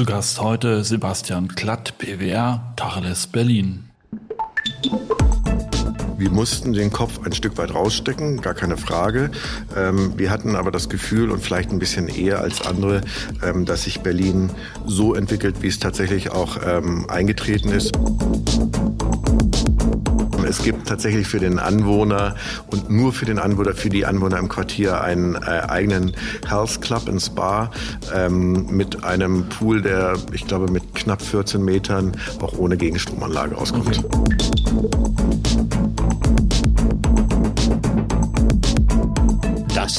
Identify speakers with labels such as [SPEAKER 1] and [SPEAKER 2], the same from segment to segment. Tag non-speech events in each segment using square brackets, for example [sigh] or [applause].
[SPEAKER 1] Zu Gast heute Sebastian Klatt, PWR, Tacheles Berlin.
[SPEAKER 2] Wir mussten den Kopf ein Stück weit rausstecken, gar keine Frage. Ähm, wir hatten aber das Gefühl und vielleicht ein bisschen eher als andere, ähm, dass sich Berlin so entwickelt, wie es tatsächlich auch ähm, eingetreten ist. Es gibt tatsächlich für den Anwohner und nur für den Anwohner, für die Anwohner im Quartier einen äh, eigenen Health Club in Spa ähm, mit einem Pool, der, ich glaube, mit knapp 14 Metern auch ohne Gegenstromanlage auskommt. Okay.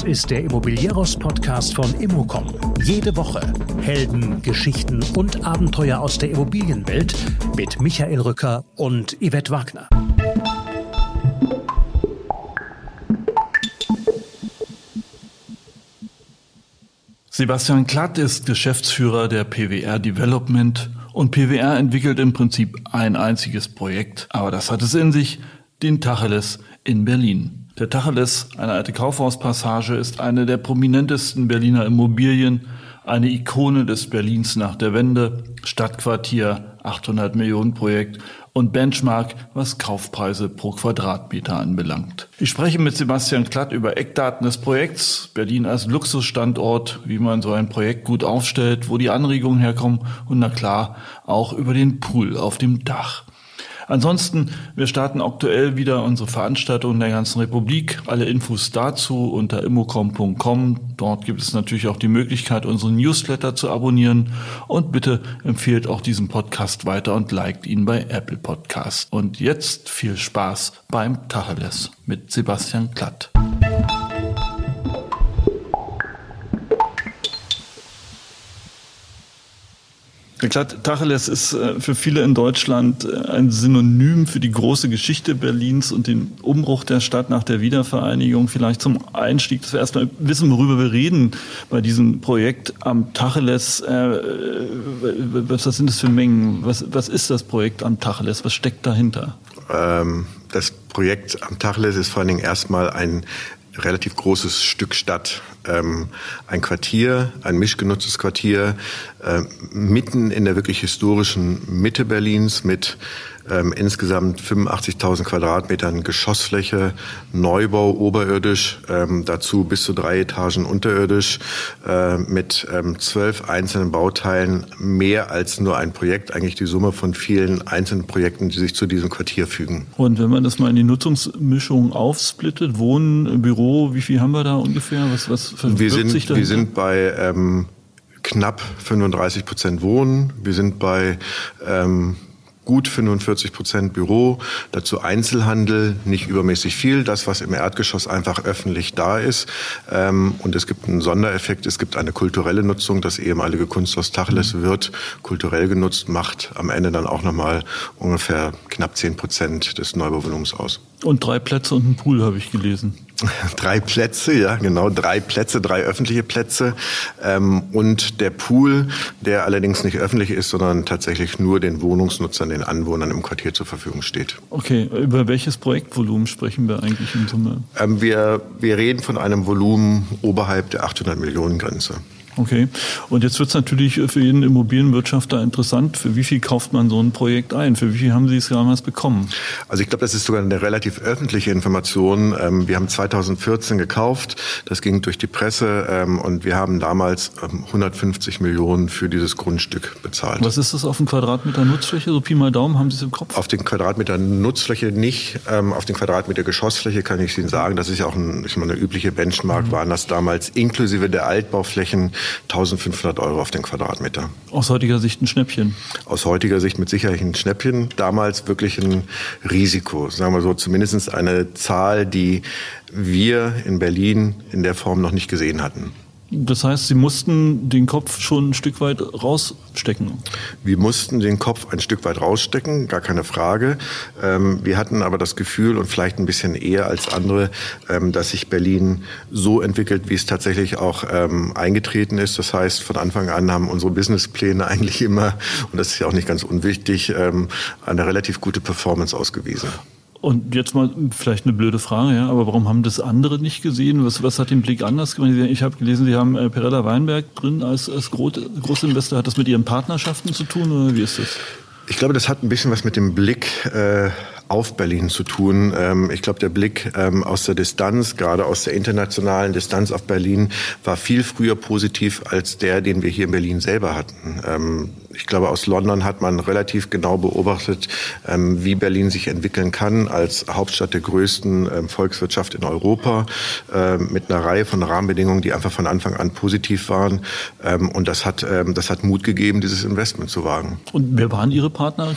[SPEAKER 3] Ist der Immobilieros-Podcast von Immocom. Jede Woche Helden, Geschichten und Abenteuer aus der Immobilienwelt mit Michael Rücker und Yvette Wagner.
[SPEAKER 1] Sebastian Klatt ist Geschäftsführer der PWR Development und PWR entwickelt im Prinzip ein einziges Projekt, aber das hat es in sich, den Tacheles in Berlin. Der Tacheles, eine alte Kaufhauspassage, ist eine der prominentesten Berliner Immobilien, eine Ikone des Berlins nach der Wende, Stadtquartier, 800 Millionen Projekt und Benchmark, was Kaufpreise pro Quadratmeter anbelangt. Ich spreche mit Sebastian Klatt über Eckdaten des Projekts, Berlin als Luxusstandort, wie man so ein Projekt gut aufstellt, wo die Anregungen herkommen und na klar auch über den Pool auf dem Dach. Ansonsten, wir starten aktuell wieder unsere Veranstaltungen in der ganzen Republik. Alle Infos dazu unter immocom.com. Dort gibt es natürlich auch die Möglichkeit, unseren Newsletter zu abonnieren. Und bitte empfehlt auch diesen Podcast weiter und liked ihn bei Apple Podcast. Und jetzt viel Spaß beim Tacheles mit Sebastian Klatt. Klar, Tacheles ist äh, für viele in Deutschland äh, ein Synonym für die große Geschichte Berlins und den Umbruch der Stadt nach der Wiedervereinigung. Vielleicht zum Einstieg, dass wir erstmal wissen, worüber wir reden bei diesem Projekt am Tacheles. Äh, was sind das für Mengen? Was, was ist das Projekt am Tacheles? Was steckt dahinter?
[SPEAKER 2] Ähm, das Projekt am Tacheles ist vor allen Dingen erstmal ein relativ großes Stück Stadt, ähm, ein Quartier, ein mischgenutztes Quartier, äh, mitten in der wirklich historischen Mitte Berlins mit ähm, insgesamt 85.000 Quadratmetern Geschossfläche, Neubau oberirdisch, ähm, dazu bis zu drei Etagen unterirdisch, äh, mit ähm, zwölf einzelnen Bauteilen, mehr als nur ein Projekt, eigentlich die Summe von vielen einzelnen Projekten, die sich zu diesem Quartier fügen.
[SPEAKER 1] Und wenn man das mal in die Nutzungsmischung aufsplittet, Wohnen, Büro, wie viel haben wir da ungefähr? Was, was
[SPEAKER 2] wir sind, sich Wir sind bei ähm, knapp 35 Prozent Wohnen. Wir sind bei ähm, gut 45 Prozent Büro, dazu Einzelhandel, nicht übermäßig viel, das, was im Erdgeschoss einfach öffentlich da ist. Ähm, und es gibt einen Sondereffekt, es gibt eine kulturelle Nutzung. Das ehemalige Kunsthaus Tacheles mhm. wird kulturell genutzt, macht am Ende dann auch nochmal ungefähr knapp 10 Prozent des Neubauvolumens aus.
[SPEAKER 1] Und drei Plätze und ein Pool habe ich gelesen. [laughs]
[SPEAKER 2] drei Plätze, ja, genau, drei Plätze, drei öffentliche Plätze ähm, und der Pool, der allerdings nicht öffentlich ist, sondern tatsächlich nur den Wohnungsnutzern, den Anwohnern im Quartier zur Verfügung steht.
[SPEAKER 1] Okay, über welches Projektvolumen sprechen wir eigentlich in Summe?
[SPEAKER 2] Ähm, wir, wir reden von einem Volumen oberhalb der 800 Millionen Grenze.
[SPEAKER 1] Okay. Und jetzt wird es natürlich für jeden Immobilienwirtschafter interessant. Für wie viel kauft man so ein Projekt ein? Für wie viel haben Sie es damals bekommen?
[SPEAKER 2] Also ich glaube, das ist sogar eine relativ öffentliche Information. Ähm, wir haben 2014 gekauft. Das ging durch die Presse ähm, und wir haben damals 150 ähm, Millionen für dieses Grundstück bezahlt.
[SPEAKER 1] Was ist das auf den Quadratmeter Nutzfläche? So Pi mal Daumen, haben Sie es im Kopf?
[SPEAKER 2] Auf den Quadratmeter Nutzfläche nicht. Auf den Quadratmeter Geschossfläche kann ich Ihnen sagen, das ist ja auch ein, ich meine, eine übliche Benchmark, mhm. waren das damals inklusive der Altbauflächen 1500 Euro auf den Quadratmeter.
[SPEAKER 1] Aus heutiger Sicht ein Schnäppchen?
[SPEAKER 2] Aus heutiger Sicht mit Sicherheit ein Schnäppchen. Damals wirklich ein Risiko. Sagen wir so, zumindest eine Zahl, die wir in Berlin in der Form noch nicht gesehen hatten.
[SPEAKER 1] Das heißt, Sie mussten den Kopf schon ein Stück weit rausstecken.
[SPEAKER 2] Wir mussten den Kopf ein Stück weit rausstecken, gar keine Frage. Ähm, wir hatten aber das Gefühl und vielleicht ein bisschen eher als andere, ähm, dass sich Berlin so entwickelt, wie es tatsächlich auch ähm, eingetreten ist. Das heißt, von Anfang an haben unsere Businesspläne [laughs] eigentlich immer, und das ist ja auch nicht ganz unwichtig, eine relativ gute Performance ausgewiesen.
[SPEAKER 1] Und jetzt mal vielleicht eine blöde Frage, ja, aber warum haben das andere nicht gesehen? Was, was hat den Blick anders gemacht? Ich habe gelesen, Sie haben äh, Perella Weinberg drin als, als Großinvestor. Hat das mit Ihren Partnerschaften zu tun oder wie ist das?
[SPEAKER 2] Ich glaube, das hat ein bisschen was mit dem Blick äh, auf Berlin zu tun. Ähm, ich glaube, der Blick ähm, aus der Distanz, gerade aus der internationalen Distanz auf Berlin, war viel früher positiv als der, den wir hier in Berlin selber hatten. Ähm, ich glaube, aus London hat man relativ genau beobachtet, ähm, wie Berlin sich entwickeln kann als Hauptstadt der größten ähm, Volkswirtschaft in Europa äh, mit einer Reihe von Rahmenbedingungen, die einfach von Anfang an positiv waren. Ähm, und das hat, ähm, das hat Mut gegeben, dieses Investment zu wagen.
[SPEAKER 1] Und wer waren Ihre Partner?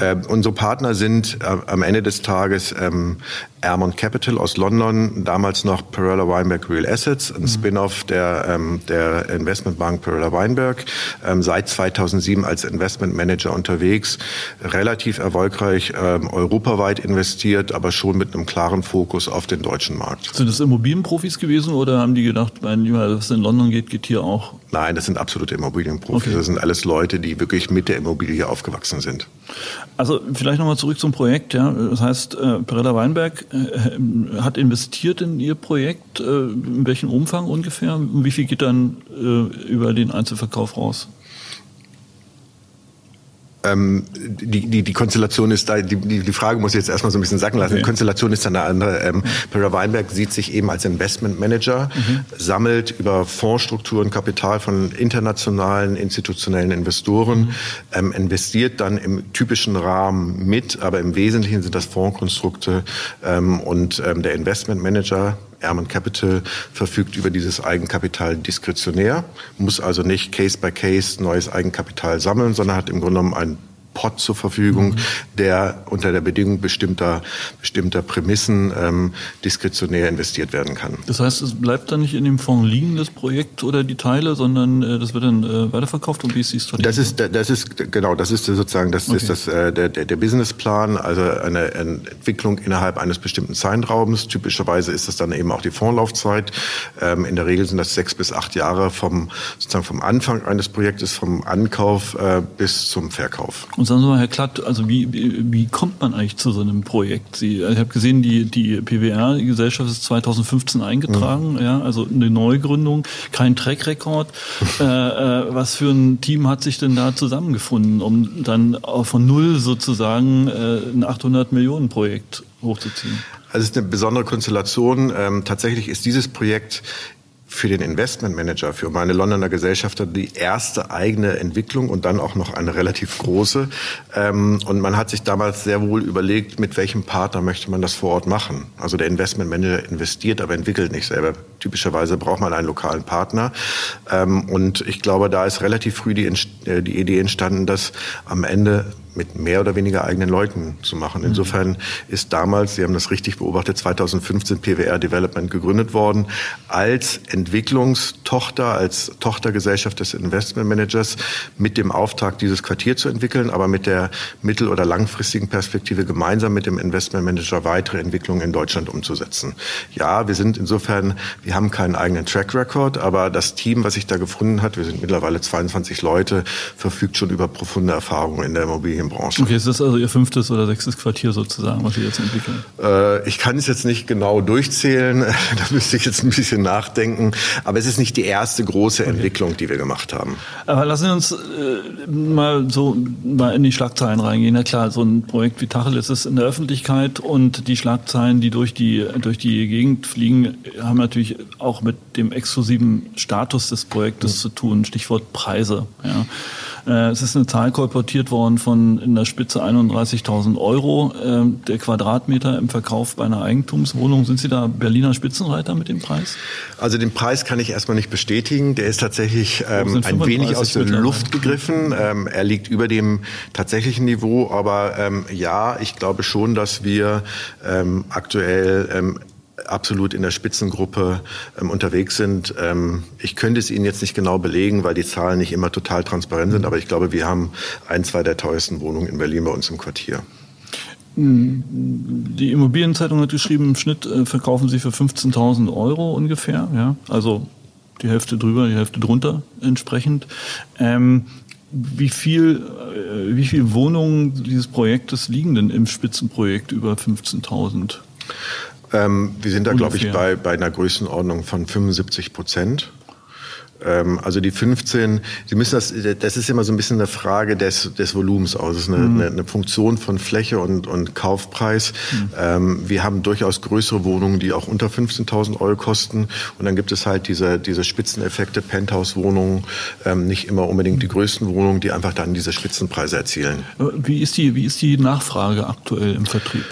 [SPEAKER 2] Äh, unsere Partner sind äh, am Ende des Tages ähm, Ermont Capital aus London, damals noch Perella Weinberg Real Assets, ein mhm. Spin-off der, ähm, der Investmentbank Perella Weinberg, ähm, seit 2007 als Investmentmanager unterwegs, relativ erfolgreich ähm, europaweit investiert, aber schon mit einem klaren Fokus auf den deutschen Markt.
[SPEAKER 1] Sind das Immobilienprofis gewesen oder haben die gedacht, wenn was in London geht, geht hier auch?
[SPEAKER 2] Nein, das sind absolute Immobilienprofis. Okay. Das sind alles Leute, die wirklich mit der Immobilie aufgewachsen sind.
[SPEAKER 1] Also vielleicht nochmal zurück zum Projekt. Ja. Das heißt, äh, Perella Weinberg hat investiert in Ihr Projekt. Äh, in welchem Umfang ungefähr? Wie viel geht dann äh, über den Einzelverkauf raus?
[SPEAKER 2] Ähm, die, die, die Konstellation ist da, die, die Frage muss ich jetzt erstmal so ein bisschen sacken lassen. Okay. Die Konstellation ist dann eine andere. Ähm, Perra Weinberg sieht sich eben als Investmentmanager, mhm. sammelt über Fondsstrukturen Kapital von internationalen institutionellen Investoren, mhm. ähm, investiert dann im typischen Rahmen mit, aber im Wesentlichen sind das Fondskonstrukte ähm, und ähm, der Investmentmanager Airman Capital verfügt über dieses Eigenkapital diskretionär, muss also nicht Case by Case neues Eigenkapital sammeln, sondern hat im Grunde genommen ein Pot zur Verfügung, mhm. der unter der Bedingung bestimmter, bestimmter Prämissen ähm, diskretionär investiert werden kann.
[SPEAKER 1] Das heißt, es bleibt dann nicht in dem Fonds liegen, das Projekt oder die Teile, sondern äh, das wird dann äh, weiterverkauft und wie ist die Strategie?
[SPEAKER 2] Das ist, das ist, genau, das ist sozusagen, das okay. ist das, äh, der, der, Businessplan, also eine, eine Entwicklung innerhalb eines bestimmten Zeitraums. Typischerweise ist das dann eben auch die Fondslaufzeit. Ähm, in der Regel sind das sechs bis acht Jahre vom, sozusagen vom Anfang eines Projektes, vom Ankauf äh, bis zum Verkauf.
[SPEAKER 1] Und sagen Sie mal, Herr Klatt, also wie, wie, kommt man eigentlich zu so einem Projekt? Sie, ich habe gesehen, die, die PWR, die Gesellschaft ist 2015 eingetragen, mhm. ja, also eine Neugründung, kein Track-Record. äh, äh, was für ein Team hat sich denn da zusammengefunden, um dann von null sozusagen äh, ein 800 Millionen Projekt hochzuziehen?
[SPEAKER 2] Also es ist eine besondere Konstellation. Ähm, tatsächlich ist dieses Projekt für den Investmentmanager, für meine Londoner Gesellschafter die erste eigene Entwicklung und dann auch noch eine relativ große. Ähm, und man hat sich damals sehr wohl überlegt, mit welchem Partner möchte man das vor Ort machen. Also der Investmentmanager investiert, aber entwickelt nicht selber. Typischerweise braucht man einen lokalen Partner. Ähm, und ich glaube, da ist relativ früh die, äh, die Idee entstanden, dass am Ende mit mehr oder weniger eigenen Leuten zu machen. Insofern ist damals, Sie haben das richtig beobachtet, 2015 PWR Development gegründet worden als Entwicklungstochter, als Tochtergesellschaft des Investmentmanagers mit dem Auftrag, dieses Quartier zu entwickeln, aber mit der mittel- oder langfristigen Perspektive gemeinsam mit dem Investmentmanager weitere Entwicklungen in Deutschland umzusetzen. Ja, wir sind insofern, wir haben keinen eigenen Track Record, aber das Team, was sich da gefunden hat, wir sind mittlerweile 22 Leute, verfügt schon über profunde Erfahrungen in der Immobilien Immobilienbranche.
[SPEAKER 1] Okay, ist das also Ihr fünftes oder sechstes Quartier sozusagen, was Sie jetzt entwickeln?
[SPEAKER 2] Äh, ich kann es jetzt nicht genau durchzählen, [laughs] da müsste ich jetzt ein bisschen nachdenken, aber es ist nicht die erste große okay. Entwicklung, die wir gemacht haben.
[SPEAKER 1] Aber lassen Sie uns äh, mal so mal in die Schlagzeilen reingehen. Na klar, so ein Projekt wie Tacheles ist in der Öffentlichkeit und die Schlagzeilen, die durch die, durch die Gegend fliegen, haben natürlich auch mit dem exklusiven Status des Projektes mhm. zu tun, Stichwort Preise. Ja. Äh, es ist eine Zahl kolportiert worden von in der Spitze 31.000 Euro äh, der Quadratmeter im Verkauf bei einer Eigentumswohnung. Sind Sie da Berliner Spitzenreiter mit dem Preis?
[SPEAKER 2] Also den Preis kann ich erstmal nicht bestätigen. Der ist tatsächlich ähm, ein wenig aus der Luft gegriffen. Ähm, er liegt über dem tatsächlichen Niveau, aber ähm, ja, ich glaube schon, dass wir ähm, aktuell ähm, absolut in der Spitzengruppe ähm, unterwegs sind. Ähm, ich könnte es Ihnen jetzt nicht genau belegen, weil die Zahlen nicht immer total transparent sind, aber ich glaube, wir haben ein, zwei der teuersten Wohnungen in Berlin bei uns im Quartier.
[SPEAKER 1] Die Immobilienzeitung hat geschrieben, im Schnitt äh, verkaufen sie für 15.000 Euro ungefähr, ja, also die Hälfte drüber, die Hälfte drunter entsprechend. Ähm, wie viel, äh, wie viel Wohnungen dieses Projektes liegen denn im Spitzenprojekt über 15.000?
[SPEAKER 2] Ähm, wir sind da, glaube ich, bei, bei einer Größenordnung von 75 Prozent. Ähm, also die 15, Sie müssen das, das ist immer so ein bisschen eine Frage des, des Volumens aus. Das ist eine, mhm. eine, Funktion von Fläche und, und Kaufpreis. Mhm. Ähm, wir haben durchaus größere Wohnungen, die auch unter 15.000 Euro kosten. Und dann gibt es halt diese, diese Spitzeneffekte, Penthouse-Wohnungen, ähm, nicht immer unbedingt die größten Wohnungen, die einfach dann diese Spitzenpreise erzielen.
[SPEAKER 1] Wie ist die, wie ist die Nachfrage aktuell im Vertrieb?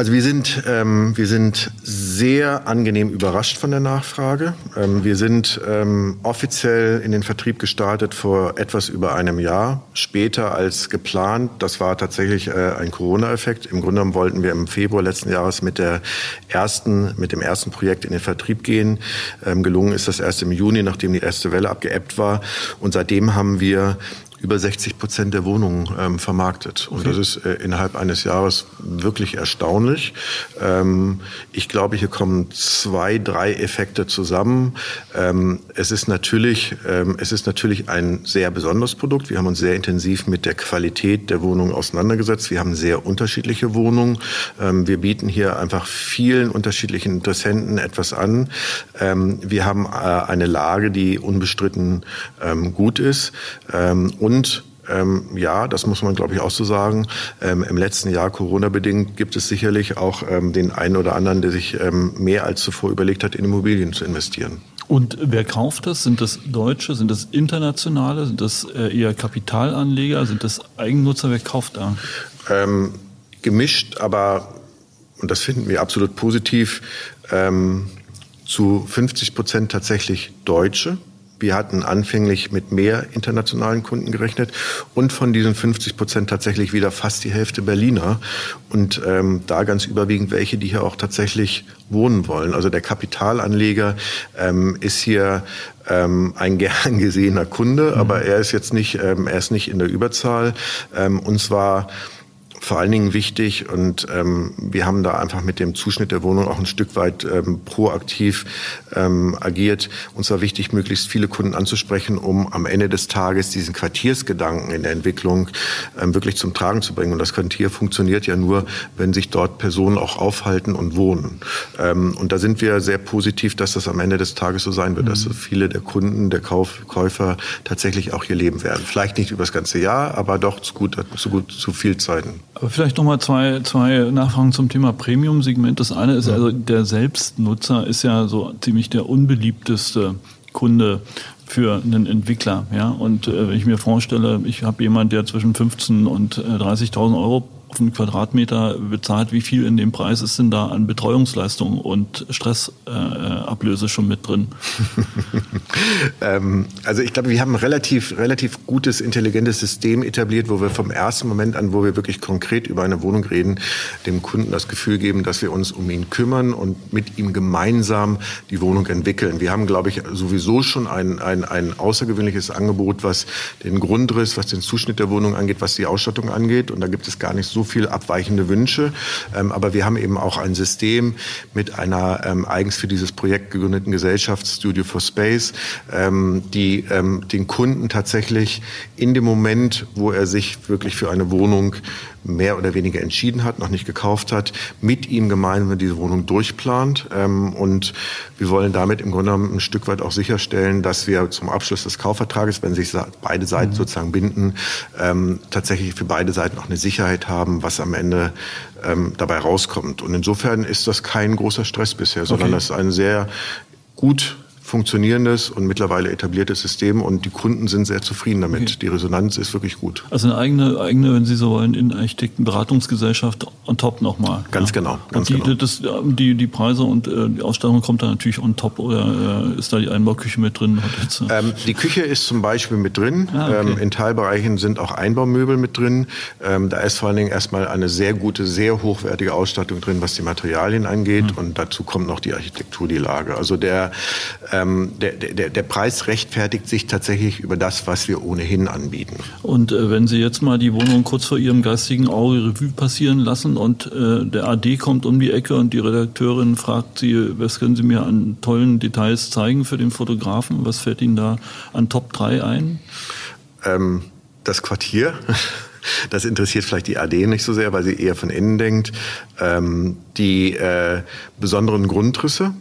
[SPEAKER 2] Also wir sind, ähm, wir sind sehr angenehm überrascht von der Nachfrage. Ähm, wir sind ähm, offiziell in den Vertrieb gestartet vor etwas über einem Jahr, später als geplant. Das war tatsächlich äh, ein Corona-Effekt. Im Grunde genommen wollten wir im Februar letzten Jahres mit der ersten, mit dem ersten Projekt in den Vertrieb gehen. Ähm, gelungen ist das erst im Juni, nachdem die erste Welle abgeebbt war. Und seitdem haben wir über 60 Prozent der Wohnungen ähm, vermarktet. Und das ist äh, innerhalb eines Jahres wirklich erstaunlich. Ähm, ich glaube, hier kommen zwei, drei Effekte zusammen. Ähm, es ist natürlich, ähm, es ist natürlich ein sehr besonderes Produkt. Wir haben uns sehr intensiv mit der Qualität der Wohnungen auseinandergesetzt. Wir haben sehr unterschiedliche Wohnungen. Ähm, wir bieten hier einfach vielen unterschiedlichen Interessenten etwas an. Ähm, wir haben äh, eine Lage, die unbestritten gut ist. Und und ähm, ja, das muss man, glaube ich, auch so sagen. Ähm, Im letzten Jahr, Corona-bedingt, gibt es sicherlich auch ähm, den einen oder anderen, der sich ähm, mehr als zuvor überlegt hat, in Immobilien zu investieren.
[SPEAKER 1] Und wer kauft das? Sind das Deutsche? Sind das Internationale? Sind das äh, eher Kapitalanleger? Sind das Eigennutzer? Wer kauft da?
[SPEAKER 2] Ähm, gemischt, aber, und das finden wir absolut positiv, ähm, zu 50 Prozent tatsächlich Deutsche wir hatten anfänglich mit mehr internationalen Kunden gerechnet und von diesen 50 Prozent tatsächlich wieder fast die Hälfte Berliner und ähm, da ganz überwiegend welche, die hier auch tatsächlich wohnen wollen. Also der Kapitalanleger ähm, ist hier ähm, ein [laughs] gern gesehener Kunde, mhm. aber er ist jetzt nicht, ähm, er ist nicht in der Überzahl. Ähm, und zwar vor allen Dingen wichtig und ähm, wir haben da einfach mit dem Zuschnitt der Wohnung auch ein Stück weit ähm, proaktiv ähm, agiert. Uns war wichtig, möglichst viele Kunden anzusprechen, um am Ende des Tages diesen Quartiersgedanken in der Entwicklung ähm, wirklich zum Tragen zu bringen. Und das Quartier funktioniert ja nur, wenn sich dort Personen auch aufhalten und wohnen. Ähm, und da sind wir sehr positiv, dass das am Ende des Tages so sein wird, mhm. dass so viele der Kunden, der Kauf, Käufer tatsächlich auch hier leben werden. Vielleicht nicht über das ganze Jahr, aber doch zu gut, zu gut, zu viel Zeiten.
[SPEAKER 1] Aber vielleicht noch mal zwei, zwei Nachfragen zum Thema Premium-Segment. Das eine ist ja. also, der Selbstnutzer ist ja so ziemlich der unbeliebteste Kunde für einen Entwickler. Ja? Und äh, wenn ich mir vorstelle, ich habe jemanden, der zwischen 15 und äh, 30.000 Euro auf einen Quadratmeter bezahlt, wie viel in dem Preis ist denn da an Betreuungsleistung und Stressablöse äh, schon mit drin? [laughs]
[SPEAKER 2] ähm, also ich glaube, wir haben ein relativ, relativ gutes, intelligentes System etabliert, wo wir vom ersten Moment an, wo wir wirklich konkret über eine Wohnung reden, dem Kunden das Gefühl geben, dass wir uns um ihn kümmern und mit ihm gemeinsam die Wohnung entwickeln. Wir haben, glaube ich, sowieso schon ein, ein, ein außergewöhnliches Angebot, was den Grundriss, was den Zuschnitt der Wohnung angeht, was die Ausstattung angeht. Und da gibt es gar nicht so so viel abweichende Wünsche. Ähm, aber wir haben eben auch ein System mit einer ähm, eigens für dieses Projekt gegründeten Gesellschaft Studio for Space, ähm, die ähm, den Kunden tatsächlich in dem Moment, wo er sich wirklich für eine Wohnung mehr oder weniger entschieden hat, noch nicht gekauft hat, mit ihm gemeinsam diese Wohnung durchplant. Ähm, und wir wollen damit im Grunde genommen ein Stück weit auch sicherstellen, dass wir zum Abschluss des Kaufvertrages, wenn sich beide Seiten mhm. sozusagen binden, ähm, tatsächlich für beide Seiten auch eine Sicherheit haben, was am Ende ähm, dabei rauskommt. Und insofern ist das kein großer Stress bisher, sondern okay. das ist ein sehr gut funktionierendes und mittlerweile etabliertes System und die Kunden sind sehr zufrieden damit. Okay. Die Resonanz ist wirklich gut.
[SPEAKER 1] Also eine eigene, eigene, wenn Sie so wollen, in Architektenberatungsgesellschaft on top nochmal.
[SPEAKER 2] Ganz ja. genau. Ganz
[SPEAKER 1] und die,
[SPEAKER 2] genau.
[SPEAKER 1] Das, die, die Preise und äh, die Ausstattung kommt da natürlich on top oder äh, ist da die Einbauküche mit drin?
[SPEAKER 2] Äh ähm, die Küche ist zum Beispiel mit drin. Ah, okay. ähm, in Teilbereichen sind auch Einbaumöbel mit drin. Ähm, da ist vor allen Dingen erstmal eine sehr gute, sehr hochwertige Ausstattung drin, was die Materialien angeht. Mhm. Und dazu kommt noch die Architektur, die Lage. Also der ähm, der, der, der Preis rechtfertigt sich tatsächlich über das, was wir ohnehin anbieten.
[SPEAKER 1] Und äh, wenn Sie jetzt mal die Wohnung kurz vor Ihrem geistigen Auge Revue passieren lassen und äh, der AD kommt um die Ecke und die Redakteurin fragt Sie, was können Sie mir an tollen Details zeigen für den Fotografen? Was fällt Ihnen da an Top 3 ein?
[SPEAKER 2] ähm, das Quartier. [laughs] Das interessiert vielleicht die AD nicht so sehr, weil sie eher von innen denkt. Ähm, die äh, besonderen Grundrisse,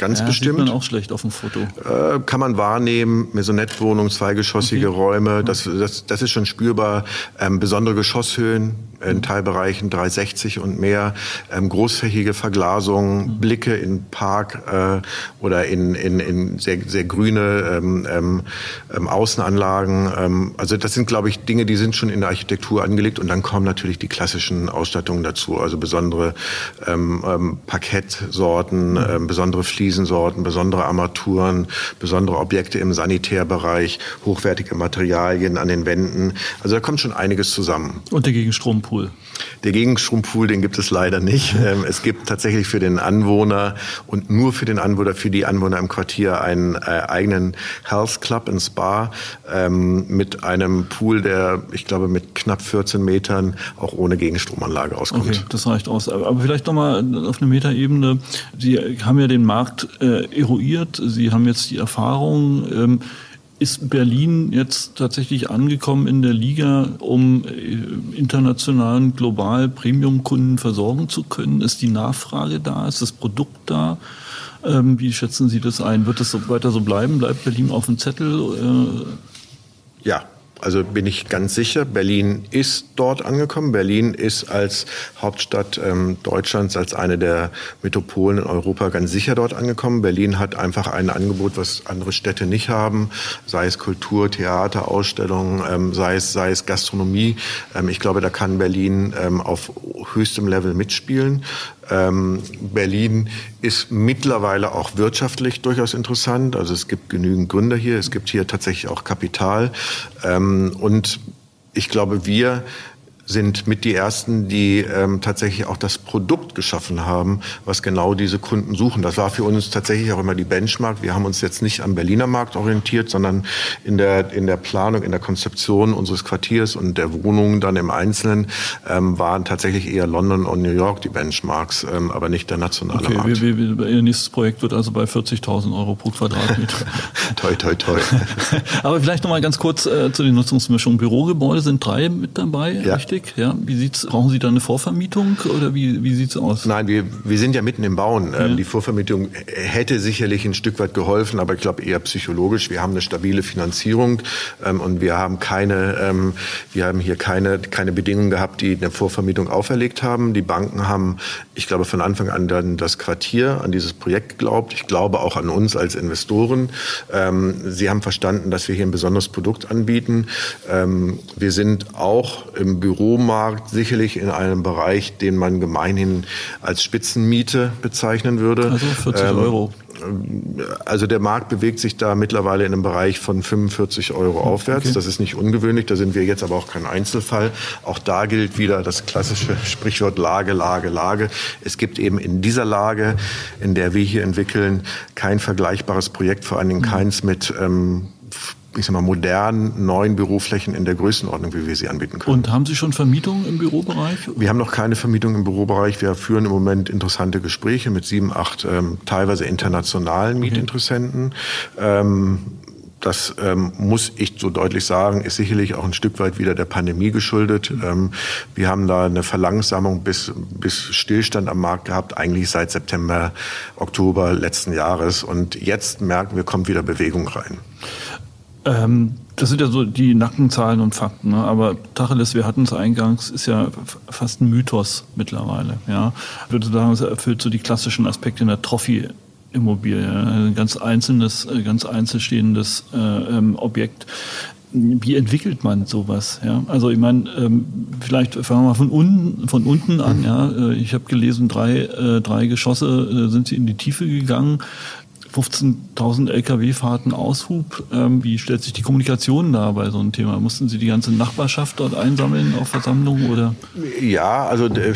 [SPEAKER 2] ganz ja, bestimmt. Sieht
[SPEAKER 1] man auch schlecht auf dem Foto.
[SPEAKER 2] Äh, kann man wahrnehmen, Maisonette-Wohnung, zweigeschossige okay. Räume, das, das, das ist schon spürbar. Ähm, besondere Geschosshöhen, in Teilbereichen 360 und mehr, ähm, großflächige Verglasung, Blicke in Park äh, oder in, in, in sehr, sehr grüne ähm, ähm, ähm, Außenanlagen. Ähm, also das sind, glaube ich, Dinge, die sind schon in der Architektur angelegt und dann kommen natürlich die klassischen Ausstattungen dazu, also besondere ähm, ähm, Parkettsorten, ähm, besondere Fliesensorten, besondere Armaturen, besondere Objekte im Sanitärbereich, hochwertige Materialien an den Wänden. Also da kommt schon einiges zusammen.
[SPEAKER 1] Und der Gegenstrom Gegenstrompool?
[SPEAKER 2] Der Gegenstrompool, den gibt es leider nicht. [laughs] Ähm, es gibt tatsächlich für den Anwohner und nur für den Anwohner, für die Anwohner im Quartier einen äh, eigenen Health Club in Spa ähm, mit einem Pool, der, ich glaube, mit knapp 14 Metern auch ohne Gegenstromanlage auskommt. Okay,
[SPEAKER 1] das reicht aus. Aber vielleicht nochmal auf eine Metaebene. Sie haben ja den Markt äh, eruiert. Sie haben jetzt die Erfahrung. Ähm, ist Berlin jetzt tatsächlich angekommen in der Liga, um äh, internationalen, global Premium-Kunden versorgen zu können? Ist die Nachfrage da? Ist das Produkt da? Ähm, wie schätzen Sie das ein? Wird das so weiter so bleiben? Bleibt Berlin auf dem Zettel?
[SPEAKER 2] Äh? Ja, also bin ich ganz sicher, Berlin ist dort angekommen. Berlin ist als Hauptstadt ähm, Deutschlands, als eine der Metropolen in Europa ganz sicher dort angekommen. Berlin hat einfach ein Angebot, was andere Städte nicht haben, sei es Kultur, Theater, Ausstellungen, ähm, sei, es, sei es Gastronomie. Ähm, ich glaube, da kann Berlin ähm, auf höchstem Level mitspielen. Ähm, Berlin ist mittlerweile auch wirtschaftlich durchaus interessant. Also es gibt genügend Gründer hier, es gibt hier tatsächlich auch Kapital. Ähm, und ich glaube, wir sind mit die ersten, die ähm, tatsächlich auch das Produkt geschaffen haben, was genau diese Kunden suchen. Das war für uns tatsächlich auch immer die Benchmark. Wir haben uns jetzt nicht am Berliner Markt orientiert, sondern in der, in der Planung, in der Konzeption unseres Quartiers und der Wohnungen dann im Einzelnen ähm, waren tatsächlich eher London und New York die Benchmarks, ähm, aber nicht der nationale okay, Markt.
[SPEAKER 1] Wie, wie, Ihr nächstes Projekt wird also bei 40.000 Euro pro Quadratmeter. [laughs]
[SPEAKER 2] toi, toi, toi. [laughs]
[SPEAKER 1] aber vielleicht noch mal ganz kurz äh, zu den Nutzungsmischungen. Bürogebäude sind drei mit dabei, ja. richtig? Augenblick? Ja, wie sieht's? Brauchen Sie da eine Vorvermietung oder wie wie sieht's aus?
[SPEAKER 2] Nein, wir wir sind ja mitten im Bauen. Ja. Ähm, die Vorvermietung hätte sicherlich ein Stück weit geholfen, aber ich glaube eher psychologisch. Wir haben eine stabile Finanzierung ähm, und wir haben keine ähm, wir haben hier keine keine Bedingungen gehabt, die eine Vorvermietung auferlegt haben. Die Banken haben, ich glaube, von Anfang an dann das Quartier an dieses Projekt geglaubt. Ich glaube auch an uns als Investoren. Sie haben verstanden, dass wir hier ein besonderes Produkt anbieten. Wir sind auch im Büro Büromarkt sicherlich in einem Bereich, den man gemeinhin als Spitzenmiete bezeichnen würde.
[SPEAKER 1] Also 40 ähm, Euro.
[SPEAKER 2] Also der Markt bewegt sich da mittlerweile in einem Bereich von 45 Euro aufwärts. Okay. Das ist nicht ungewöhnlich. Da sind wir jetzt aber auch kein Einzelfall. Auch da gilt wieder das klassische Sprichwort Lage, Lage, Lage. Es gibt eben in dieser Lage, in der wir hier entwickeln, kein vergleichbares Projekt, vor allen Dingen mhm. keins mit ähm, ich sag mal, modernen, neuen Büroflächen in der Größenordnung, wie wir sie anbieten können.
[SPEAKER 1] Und haben Sie schon Vermietungen im Bürobereich?
[SPEAKER 2] Wir haben noch keine Vermietung im Bürobereich. Wir führen im Moment interessante Gespräche mit sieben, acht ähm, teilweise internationalen Mietinteressenten. Ähm, das ähm, muss ich so deutlich sagen, ist sicherlich auch ein Stück weit wieder der Pandemie geschuldet. Ähm, wir haben da eine Verlangsamung bis, bis Stillstand am Markt gehabt, eigentlich seit September, Oktober letzten Jahres. Und jetzt merken wir, kommt wieder Bewegung rein.
[SPEAKER 1] Ähm, das sind ja so die Nackenzahlen und Fakten, ne? aber Tacheles, wir hatten es eingangs, ist ja fast ein Mythos mittlerweile. Ja? Ich würde sagen, es erfüllt so die klassischen Aspekte in der Trophy. Immobilie, ein ganz einzelnes, äh, ganz einzelstehendes äh, ähm, Objekt. Wie entwickelt man sowas? Ja, also ich meine, ähm, vielleicht fangen wir mal von unten, von unten an. Ja, äh, ich habe gelesen, drei, äh, drei Geschosse äh, sind sie in die Tiefe gegangen. 15.000 Lkw-Fahrten Aushub. Ähm, wie stellt sich die Kommunikation da bei so einem Thema? Mussten Sie die ganze Nachbarschaft dort einsammeln auf Versammlungen oder?
[SPEAKER 2] Ja, also äh,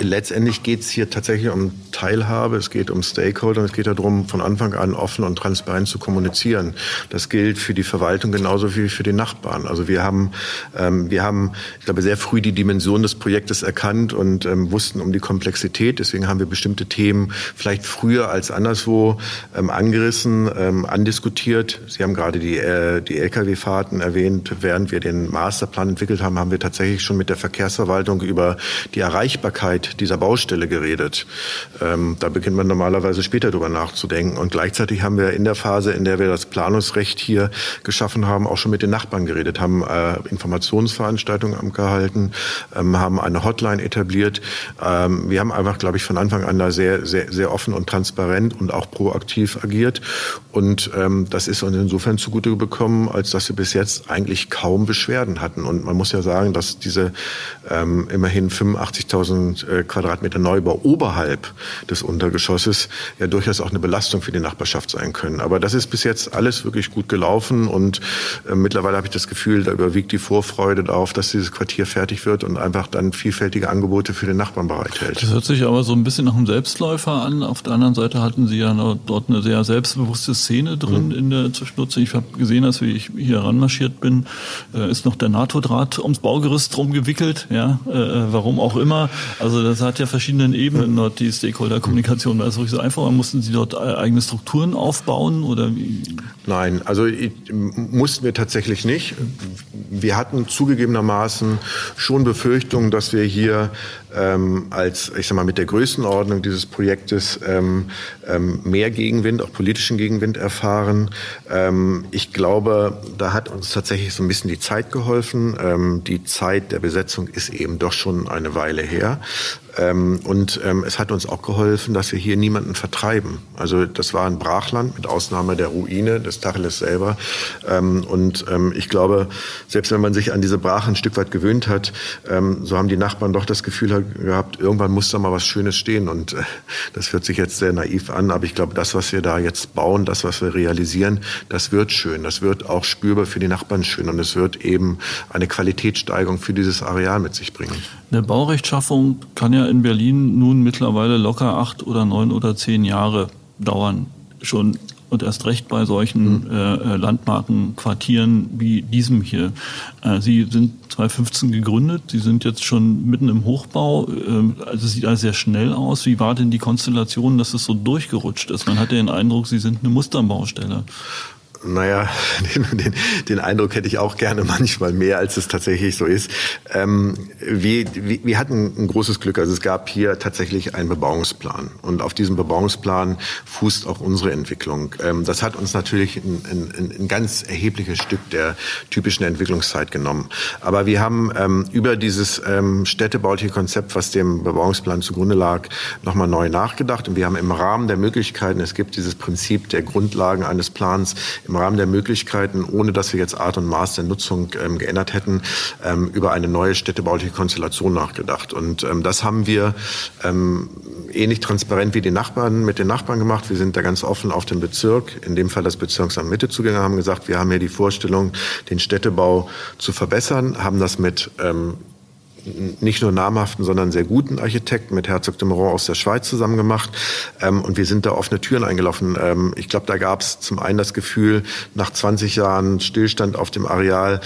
[SPEAKER 2] letztendlich geht es hier tatsächlich um Teilhabe, es geht um Stakeholder, es geht darum, von Anfang an offen und transparent zu kommunizieren. Das gilt für die Verwaltung genauso wie für die Nachbarn. Also wir haben, ähm, wir haben, ich glaube, sehr früh die Dimension des Projektes erkannt und ähm, wussten um die Komplexität. Deswegen haben wir bestimmte Themen vielleicht früher als anderswo ähm, angerissen, ähm, andiskutiert. Sie haben gerade die, äh, die Lkw-Fahrten erwähnt. Während wir den Masterplan entwickelt haben, haben wir tatsächlich schon mit der Verkehrsverwaltung über die Erreichbarkeit dieser Baustelle geredet. Ähm, da beginnt man normalerweise später drüber nachzudenken. Und gleichzeitig haben wir in der Phase, in der wir das Planungsrecht hier geschaffen haben, auch schon mit den Nachbarn geredet, haben äh, Informationsveranstaltungen gehalten, ähm, haben eine Hotline etabliert. Ähm, wir haben einfach, glaube ich, von Anfang an da sehr, sehr, sehr offen und transparent und auch proaktiv agiert. Und ähm, das ist uns insofern zugute bekommen, als dass wir bis jetzt eigentlich kaum Beschwerden hatten. Und man muss ja sagen, dass diese ähm, immerhin 85.000 äh, Quadratmeter Neubau oberhalb des Untergeschosses ja durchaus auch eine Belastung für die Nachbarschaft sein können. Aber das ist bis jetzt alles wirklich gut gelaufen und äh, mittlerweile habe ich das Gefühl, da überwiegt die Vorfreude darauf, dass dieses Quartier fertig wird und einfach dann vielfältige Angebote für den Nachbarn bereithält.
[SPEAKER 1] Das hört sich aber so ein bisschen nach einem Selbstläufer an. Auf der anderen Seite hatten Sie ja dort eine sehr selbstbewusste Szene drin mhm. in der Zwischennutzung. Ich habe gesehen, als ich hier heranmarschiert bin, äh, ist noch der NATO-Draht ums Baugerüst rumgewickelt. Ja, äh, äh, warum auch immer. Also das hat ja verschiedene Ebenen dort die Stakeholder-Kommunikation. War es wirklich so einfach? Mussten Sie dort eigene Strukturen aufbauen oder wie?
[SPEAKER 2] Nein, also mussten wir tatsächlich nicht. Wir hatten zugegebenermaßen schon Befürchtungen, dass wir hier ähm, als, ich sag mal, mit der Größenordnung dieses Projektes ähm, ähm, mehr Gegenwind, auch politischen Gegenwind erfahren. Ähm, ich glaube, da hat uns tatsächlich so ein bisschen die Zeit geholfen. Ähm, die Zeit der Besetzung ist eben doch schon eine Weile her. Ähm, und ähm, es hat uns auch geholfen, dass wir hier niemanden vertreiben. Also das war ein Brachland mit Ausnahme der Ruine des Tacheles selber. Ähm, und ähm, ich glaube, selbst wenn man sich an diese Brache ein Stück weit gewöhnt hat, ähm, so haben die Nachbarn doch das Gefühl gehabt, irgendwann muss da mal was Schönes stehen. Und äh, das hört sich jetzt sehr naiv an, aber ich glaube, das, was wir da jetzt bauen, das, was wir realisieren, das wird schön. Das wird auch spürbar für die Nachbarn schön. Und es wird eben eine Qualitätssteigerung für dieses Areal mit sich bringen.
[SPEAKER 1] Eine Baurechtschaffung kann ja in Berlin nun mittlerweile locker acht oder neun oder zehn Jahre dauern. Schon und erst recht bei solchen mhm. äh, Landmarkenquartieren wie diesem hier. Äh, Sie sind 2015 gegründet, Sie sind jetzt schon mitten im Hochbau. Äh, also sieht alles sehr schnell aus. Wie war denn die Konstellation, dass es so durchgerutscht ist? Man hatte den Eindruck, Sie sind eine Musterbaustelle.
[SPEAKER 2] Naja, [laughs] den, den, den Eindruck hätte ich auch gerne manchmal mehr, als es tatsächlich so ist. Ähm, wir, wir, wir hatten ein großes Glück. Also es gab hier tatsächlich einen Bebauungsplan. Und auf diesem Bebauungsplan fußt auch unsere Entwicklung. Ähm, das hat uns natürlich ein, ein, ein ganz erhebliches Stück der typischen Entwicklungszeit genommen. Aber wir haben ähm, über dieses ähm, städtebauliche Konzept, was dem Bebauungsplan zugrunde lag, nochmal neu nachgedacht. Und wir haben im Rahmen der Möglichkeiten, es gibt dieses Prinzip der Grundlagen eines Plans, im Rahmen der Möglichkeiten, ohne dass wir jetzt Art und Maß der Nutzung ähm, geändert hätten, ähm, über eine neue städtebauliche Konstellation nachgedacht. Und ähm, das haben wir ähm, ähnlich transparent wie die Nachbarn mit den Nachbarn gemacht. Wir sind da ganz offen auf den Bezirk, in dem Fall das Bezirksamt Mitte zugegangen, haben gesagt, wir haben hier die Vorstellung, den Städtebau zu verbessern, haben das mit ähm, nicht nur namhaften, sondern sehr guten Architekten mit Herzog de Meuron aus der Schweiz zusammen gemacht. Ähm, und wir sind da offene Türen eingelaufen. Ähm, ich glaube, da gab es zum einen das Gefühl, nach 20 Jahren Stillstand auf dem Areal,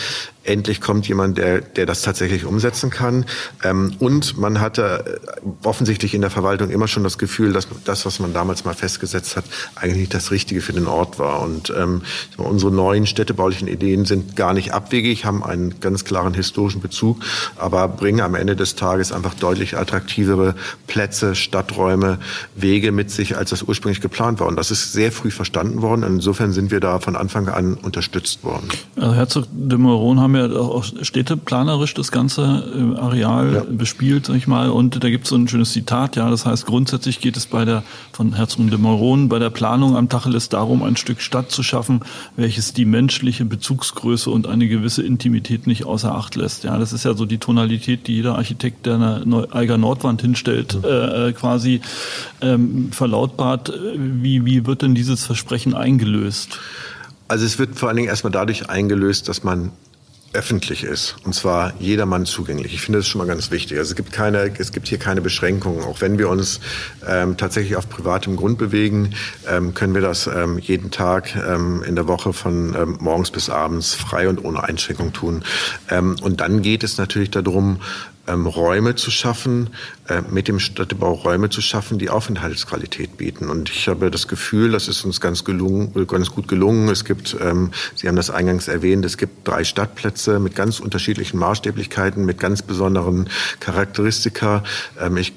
[SPEAKER 2] endlich kommt jemand, der, der das tatsächlich umsetzen kann. Ähm, und man hatte äh, offensichtlich in der Verwaltung immer schon das Gefühl, dass das, was man damals mal festgesetzt hat, eigentlich das Richtige für den Ort war. Und ähm, unsere neuen städtebaulichen Ideen sind gar nicht abwegig, haben einen ganz klaren historischen Bezug, aber bringen am Ende des Tages einfach deutlich attraktivere Plätze, Stadträume, Wege mit sich, als das ursprünglich geplant war. Und das ist sehr früh verstanden worden. Insofern sind wir da von Anfang an unterstützt worden.
[SPEAKER 1] Also Herzog de Meuron haben ja auch städteplanerisch das ganze äh, Areal ja. bespielt, sag ich mal. Und da gibt es so ein schönes Zitat, ja, das heißt, grundsätzlich geht es bei der, von Herzog de Meuron, bei der Planung am Tacheles darum, ein Stück Stadt zu schaffen, welches die menschliche Bezugsgröße und eine gewisse Intimität nicht außer Acht lässt. Ja, das ist ja so die Tonalität, die jeder Architekt, der eine Eiger Nordwand hinstellt, äh, äh, quasi ähm, verlautbart. Wie, wie wird denn dieses Versprechen eingelöst?
[SPEAKER 2] Also es wird vor allen Dingen erstmal dadurch eingelöst, dass man öffentlich ist und zwar jedermann zugänglich. Ich finde das schon mal ganz wichtig. Also es gibt keine, es gibt hier keine Beschränkungen. Auch wenn wir uns ähm, tatsächlich auf privatem Grund bewegen, ähm, können wir das ähm, jeden Tag ähm, in der Woche von ähm, morgens bis abends frei und ohne Einschränkung tun. Ähm, und dann geht es natürlich darum, ähm, Räume zu schaffen, äh, mit dem Städtebau Räume zu schaffen, die Aufenthaltsqualität bieten. Und ich habe das Gefühl, das ist uns ganz gelungen, ganz gut gelungen. Es gibt, ähm, Sie haben das eingangs erwähnt, es gibt drei Stadtplätze mit ganz unterschiedlichen Maßstäblichkeiten, mit ganz besonderen Charakteristika. Ähm, ich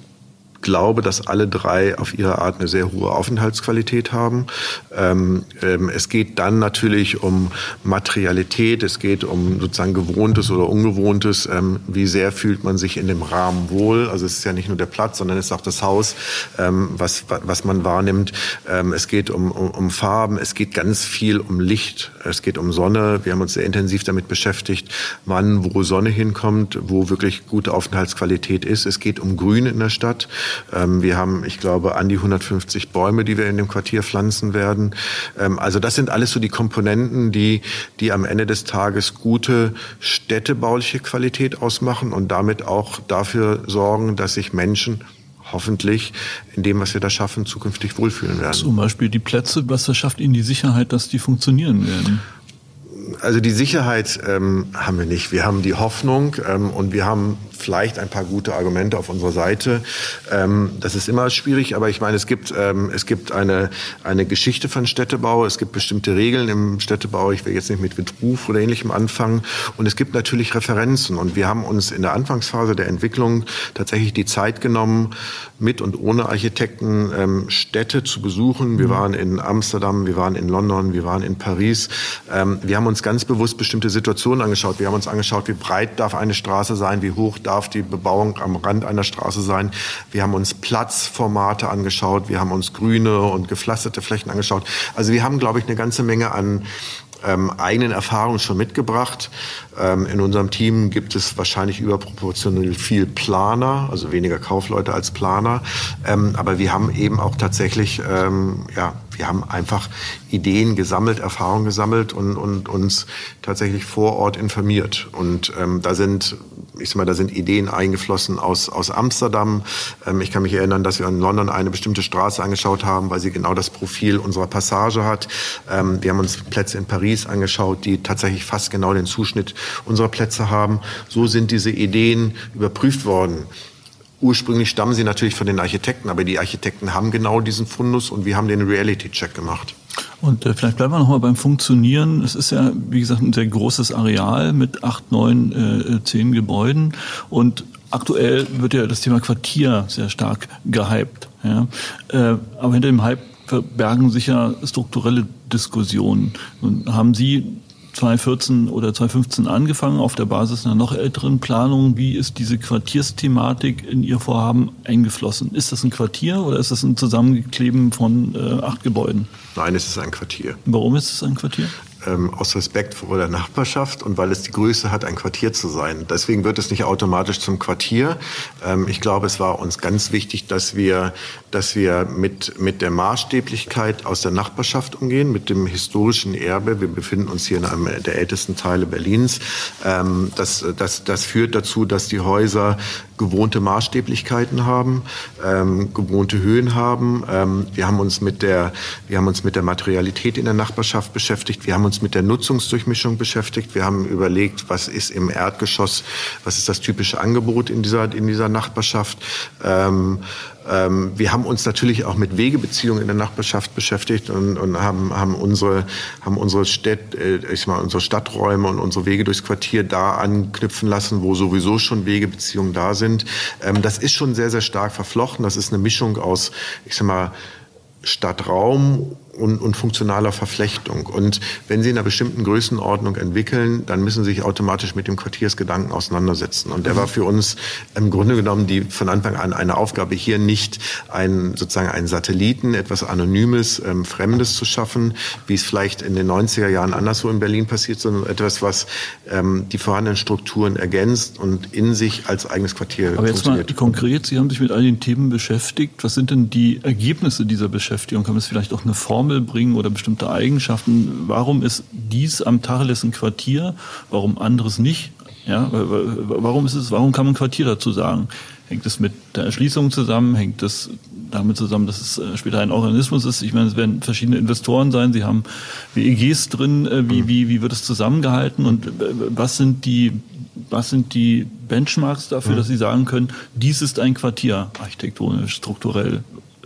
[SPEAKER 2] glaube, dass alle drei auf ihre Art eine sehr hohe Aufenthaltsqualität haben. Ähm, ähm, es geht dann natürlich um Materialität, es geht um sozusagen Gewohntes oder Ungewohntes. Ähm, wie sehr fühlt man sich in dem Rahmen wohl? Also es ist ja nicht nur der Platz, sondern es ist auch das Haus, ähm, was, was man wahrnimmt. Ähm, es geht um, um, um Farben, es geht ganz viel um Licht, es geht um Sonne. Wir haben uns sehr intensiv damit beschäftigt, wann, wo Sonne hinkommt, wo wirklich gute Aufenthaltsqualität ist. Es geht um Grün in der Stadt. Ähm, wir haben, ich glaube, an die 150 Bäume, die wir in dem Quartier pflanzen werden. Ähm, also das sind alles so die Komponenten, die, die am Ende des Tages gute städtebauliche Qualität ausmachen und damit auch dafür sorgen, dass sich Menschen hoffentlich in dem, was wir da schaffen, zukünftig wohlfühlen werden.
[SPEAKER 1] Zum Beispiel die Plätze, was verschafft Ihnen die Sicherheit, dass die funktionieren werden?
[SPEAKER 2] Also die Sicherheit ähm, haben wir nicht. Wir haben die Hoffnung ähm, und wir haben vielleicht ein paar gute Argumente auf unserer Seite. Ähm, das ist immer schwierig, aber ich meine, es gibt, ähm, es gibt eine, eine Geschichte von Städtebau, es gibt bestimmte Regeln im Städtebau. Ich will jetzt nicht mit Betrug oder ähnlichem anfangen. Und es gibt natürlich Referenzen. Und wir haben uns in der Anfangsphase der Entwicklung tatsächlich die Zeit genommen, mit und ohne Architekten ähm, Städte zu besuchen. Wir mhm. waren in Amsterdam, wir waren in London, wir waren in Paris. Ähm, wir haben uns ganz bewusst bestimmte Situationen angeschaut. Wir haben uns angeschaut, wie breit darf eine Straße sein, wie hoch darf darf die Bebauung am Rand einer Straße sein. Wir haben uns Platzformate angeschaut, wir haben uns grüne und gepflasterte Flächen angeschaut. Also wir haben, glaube ich, eine ganze Menge an ähm, eigenen Erfahrungen schon mitgebracht. Ähm, in unserem Team gibt es wahrscheinlich überproportional viel Planer, also weniger Kaufleute als Planer. Ähm, aber wir haben eben auch tatsächlich, ähm, ja, wir haben einfach Ideen gesammelt, Erfahrungen gesammelt und, und uns tatsächlich vor Ort informiert. Und ähm, da sind ich sag mal, da sind Ideen eingeflossen aus, aus Amsterdam. Ähm, ich kann mich erinnern, dass wir in London eine bestimmte Straße angeschaut haben, weil sie genau das Profil unserer Passage hat. Ähm, wir haben uns Plätze in Paris angeschaut, die tatsächlich fast genau den Zuschnitt unserer Plätze haben. So sind diese Ideen überprüft worden. Ursprünglich stammen sie natürlich von den Architekten, aber die Architekten haben genau diesen Fundus und wir haben den Reality-Check gemacht.
[SPEAKER 1] Und äh, vielleicht bleiben wir noch mal beim Funktionieren. Es ist ja, wie gesagt, ein sehr großes Areal mit acht, neun, äh, zehn Gebäuden. Und aktuell wird ja das Thema Quartier sehr stark gehypt. Ja? Äh, aber hinter dem Hype verbergen sich ja strukturelle Diskussionen. Und haben Sie 2014 oder 2015 angefangen, auf der Basis einer noch älteren Planung. Wie ist diese Quartiersthematik in Ihr Vorhaben eingeflossen? Ist das ein Quartier oder ist das ein Zusammenkleben von äh, acht Gebäuden?
[SPEAKER 2] Nein, es ist ein Quartier.
[SPEAKER 1] Warum ist es ein Quartier?
[SPEAKER 2] Ähm, aus Respekt vor der Nachbarschaft und weil es die Größe hat, ein Quartier zu sein. Deswegen wird es nicht automatisch zum Quartier. Ähm, ich glaube, es war uns ganz wichtig, dass wir, dass wir mit, mit der Maßstäblichkeit aus der Nachbarschaft umgehen, mit dem historischen Erbe. Wir befinden uns hier in einem der ältesten Teile Berlins. Ähm, das, das, das führt dazu, dass die Häuser gewohnte Maßstäblichkeiten haben, ähm, gewohnte Höhen haben. Ähm, wir haben uns mit der, wir haben uns mit der Materialität in der Nachbarschaft beschäftigt. Wir haben uns mit der Nutzungsdurchmischung beschäftigt. Wir haben überlegt, was ist im Erdgeschoss, was ist das typische Angebot in dieser, in dieser Nachbarschaft. Ähm, wir haben uns natürlich auch mit Wegebeziehungen in der Nachbarschaft beschäftigt und, und haben, haben unsere, haben unsere, Städt, äh, ich mal, unsere Stadträume und unsere Wege durchs Quartier da anknüpfen lassen, wo sowieso schon Wegebeziehungen da sind. Ähm, das ist schon sehr, sehr stark verflochten. Das ist eine Mischung aus, ich sag mal, Stadtraum und, und funktionaler Verflechtung. Und wenn Sie in einer bestimmten Größenordnung entwickeln, dann müssen Sie sich automatisch mit dem Quartiersgedanken auseinandersetzen. Und der war für uns im Grunde genommen die von Anfang an eine Aufgabe, hier nicht ein, sozusagen einen Satelliten, etwas Anonymes, ähm, Fremdes zu schaffen, wie es vielleicht in den 90er Jahren anderswo in Berlin passiert, sondern etwas, was ähm, die vorhandenen Strukturen ergänzt und in sich als eigenes Quartier
[SPEAKER 1] Aber jetzt mal konkret, Sie haben sich mit all den Themen beschäftigt. Was sind denn die Ergebnisse dieser Beschäftigung? Man es vielleicht auch eine Form Formel bringen oder bestimmte Eigenschaften. Warum ist dies am Tacheles ein Quartier, warum anderes nicht? Ja, warum ist es, warum kann man Quartier dazu sagen? Hängt es mit der Erschließung zusammen? Hängt es damit zusammen, dass es äh, später ein Organismus ist? Ich meine, es werden verschiedene Investoren sein. Sie haben WEGs drin. Äh, wie, wie, wie wird es zusammengehalten? Und äh, was sind die, was sind die Benchmarks dafür, mhm. dass Sie sagen können, dies ist ein Quartier, architektonisch, strukturell,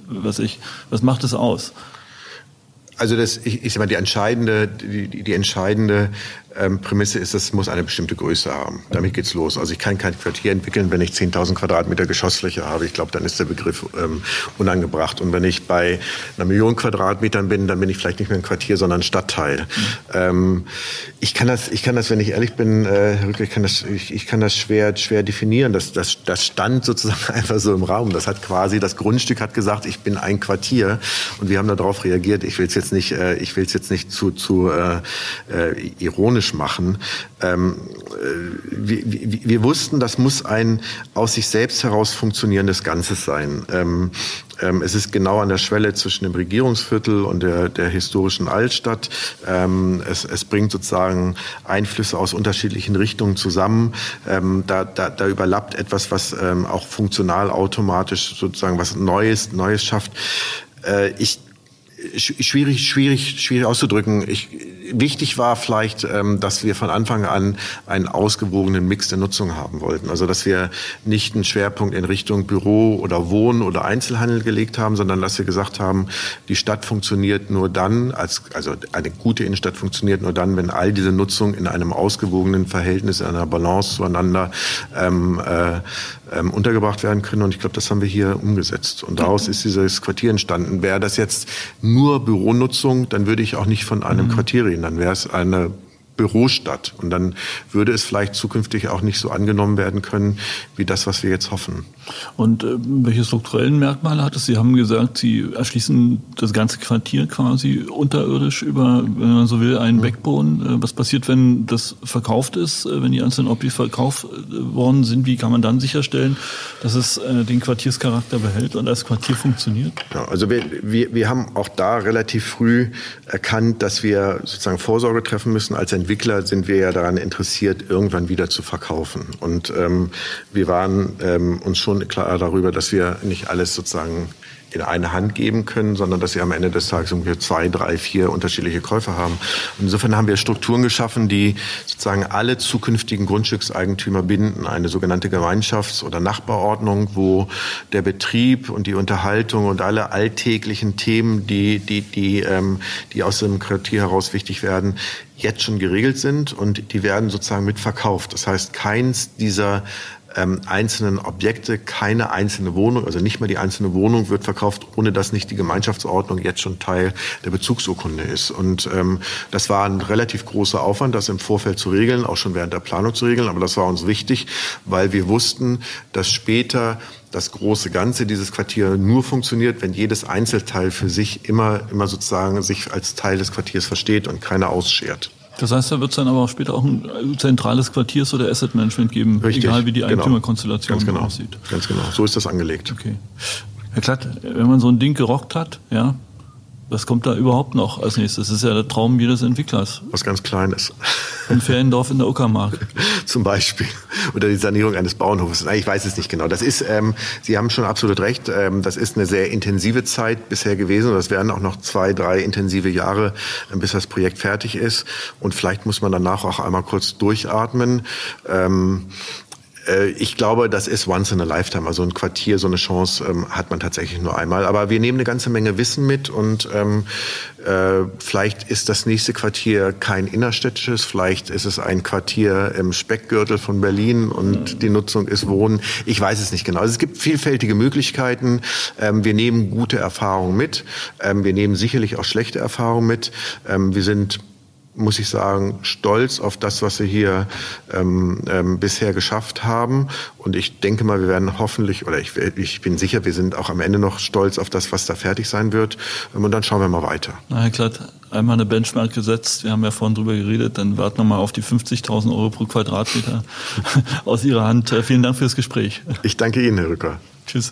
[SPEAKER 1] was ich, was macht es aus?
[SPEAKER 2] Also das, ich, ich sag mal, die entscheidende, die, die entscheidende ähm, Prämisse ist, es muss eine bestimmte Größe haben. Damit geht's los. Also ich kann kein Quartier entwickeln, wenn ich 10.000 Quadratmeter Geschossfläche habe. Ich glaube, dann ist der Begriff ähm, unangebracht. Und wenn ich bei einer Million Quadratmetern bin, dann bin ich vielleicht nicht mehr ein Quartier, sondern ein Stadtteil. Mhm. Ähm, ich kann das, ich kann das, wenn ich ehrlich bin, äh, Herr Rücke, ich kann das, ich, ich kann das schwer, schwer definieren. Das, das, das stand sozusagen [laughs] einfach so im Raum. Das hat quasi, das Grundstück hat gesagt, ich bin ein Quartier. Und wir haben darauf reagiert. Ich will es jetzt nicht, äh, ich will es jetzt nicht zu, zu äh, äh, ironisch ironisch machen. Ähm, äh, wir, wir, wir, wussten, das muss ein aus sich selbst heraus funktionierendes Ganzes sein. Ähm, ähm, es ist genau an der Schwelle zwischen dem Regierungsviertel und der, der historischen Altstadt. Ähm, es, es, bringt sozusagen Einflüsse aus unterschiedlichen Richtungen zusammen. Ähm, da, da, da, überlappt etwas, was ähm, auch funktional automatisch sozusagen was Neues, Neues schafft. Äh, ich schwierig, schwierig, schwierig auszudrücken. Ich, wichtig war vielleicht, ähm, dass wir von Anfang an einen ausgewogenen Mix der Nutzung haben wollten. Also dass wir nicht einen Schwerpunkt in Richtung Büro oder Wohn- oder Einzelhandel gelegt haben, sondern dass wir gesagt haben, die Stadt funktioniert nur dann, als, also eine gute Innenstadt funktioniert nur dann, wenn all diese Nutzung in einem ausgewogenen Verhältnis, in einer Balance zueinander ähm, äh, ähm, untergebracht werden können. Und ich glaube, das haben wir hier umgesetzt. Und daraus ist dieses Quartier entstanden. Wäre das jetzt nur Büronutzung, dann würde ich auch nicht von einem mhm. Quartier reden. Dann wäre es eine Bürostadt. Und dann würde es vielleicht zukünftig auch nicht so angenommen werden können, wie das, was wir jetzt hoffen.
[SPEAKER 1] Und äh, welche strukturellen Merkmale hat es? Sie haben gesagt, Sie erschließen das ganze Quartier quasi unterirdisch über, wenn man so will, einen mhm. Backbone. Äh, was passiert, wenn das verkauft ist, äh, wenn die einzelnen Objekte verkauft äh, worden sind? Wie kann man dann sicherstellen, dass es äh, den Quartierscharakter behält und als Quartier funktioniert?
[SPEAKER 2] Ja, also wir, wir, wir haben auch da relativ früh erkannt, dass wir sozusagen Vorsorge treffen müssen als Entwickler Entwickler sind wir ja daran interessiert, irgendwann wieder zu verkaufen. Und ähm, wir waren ähm, uns schon klar darüber, dass wir nicht alles sozusagen in eine Hand geben können, sondern dass sie am Ende des Tages ungefähr zwei, drei, vier unterschiedliche Käufer haben. Und insofern haben wir Strukturen geschaffen, die sozusagen alle zukünftigen Grundstückseigentümer binden. Eine sogenannte Gemeinschafts- oder Nachbarordnung, wo der Betrieb und die Unterhaltung und alle alltäglichen Themen, die, die, die, ähm, die aus dem Quartier heraus wichtig werden, jetzt schon geregelt sind und die werden sozusagen mitverkauft. Das heißt, keins dieser ähm, einzelnen Objekte, keine einzelne Wohnung, also nicht mal die einzelne Wohnung wird verkauft, ohne dass nicht die Gemeinschaftsordnung jetzt schon Teil der Bezugsurkunde ist. Und ähm, das war ein relativ großer Aufwand, das im Vorfeld zu regeln, auch schon während der Planung zu regeln. Aber das war uns wichtig, weil wir wussten, dass später das große Ganze dieses Quartier nur funktioniert, wenn jedes Einzelteil für sich immer, immer sozusagen sich als Teil des Quartiers versteht und keiner ausschert.
[SPEAKER 1] Das heißt, da wird es dann aber auch später auch ein zentrales Quartiers- oder Asset-Management geben, Richtig, egal wie die genau. Eigentümerkonstellation
[SPEAKER 2] genau.
[SPEAKER 1] aussieht.
[SPEAKER 2] Ganz genau, so ist das angelegt.
[SPEAKER 1] Okay. Herr Klatt, wenn man so ein Ding gerockt hat, ja, was kommt da überhaupt noch als nächstes? Das ist ja der Traum jedes Entwicklers.
[SPEAKER 2] Was ganz Kleines.
[SPEAKER 1] Ein Feriendorf in der Uckermark. [laughs]
[SPEAKER 2] Zum Beispiel. Oder die Sanierung eines Bauernhofes. Ich weiß es nicht genau. Das ist, ähm, Sie haben schon absolut recht, ähm, das ist eine sehr intensive Zeit bisher gewesen. Und das werden auch noch zwei, drei intensive Jahre, äh, bis das Projekt fertig ist. Und vielleicht muss man danach auch einmal kurz durchatmen. Ähm, äh, ich glaube, das ist once in a lifetime. Also ein Quartier, so eine Chance ähm, hat man tatsächlich nur einmal. Aber wir nehmen eine ganze Menge Wissen mit und ähm, äh, vielleicht ist das nächste Quartier kein innerstädtisches, vielleicht ist es ein Quartier im Speckgürtel von Berlin und die Nutzung ist Wohnen. Ich weiß es nicht genau. Also es gibt vielfältige Möglichkeiten. Ähm, wir nehmen gute Erfahrungen mit. Ähm, wir nehmen sicherlich auch schlechte Erfahrungen mit. Ähm, wir sind muss ich sagen, stolz auf das, was wir hier ähm, ähm, bisher geschafft haben. Und ich denke mal, wir werden hoffentlich, oder ich, ich bin sicher, wir sind auch am Ende noch stolz auf das, was da fertig sein wird. Ähm, und dann schauen wir mal weiter.
[SPEAKER 1] Na, Herr Klatt, einmal eine Benchmark gesetzt. Wir haben ja vorhin drüber geredet. Dann warten wir mal auf die 50.000 Euro pro Quadratmeter [laughs] aus Ihrer Hand. Äh, vielen Dank fürs Gespräch.
[SPEAKER 2] Ich danke Ihnen, Herr Rücker.
[SPEAKER 1] Tschüss.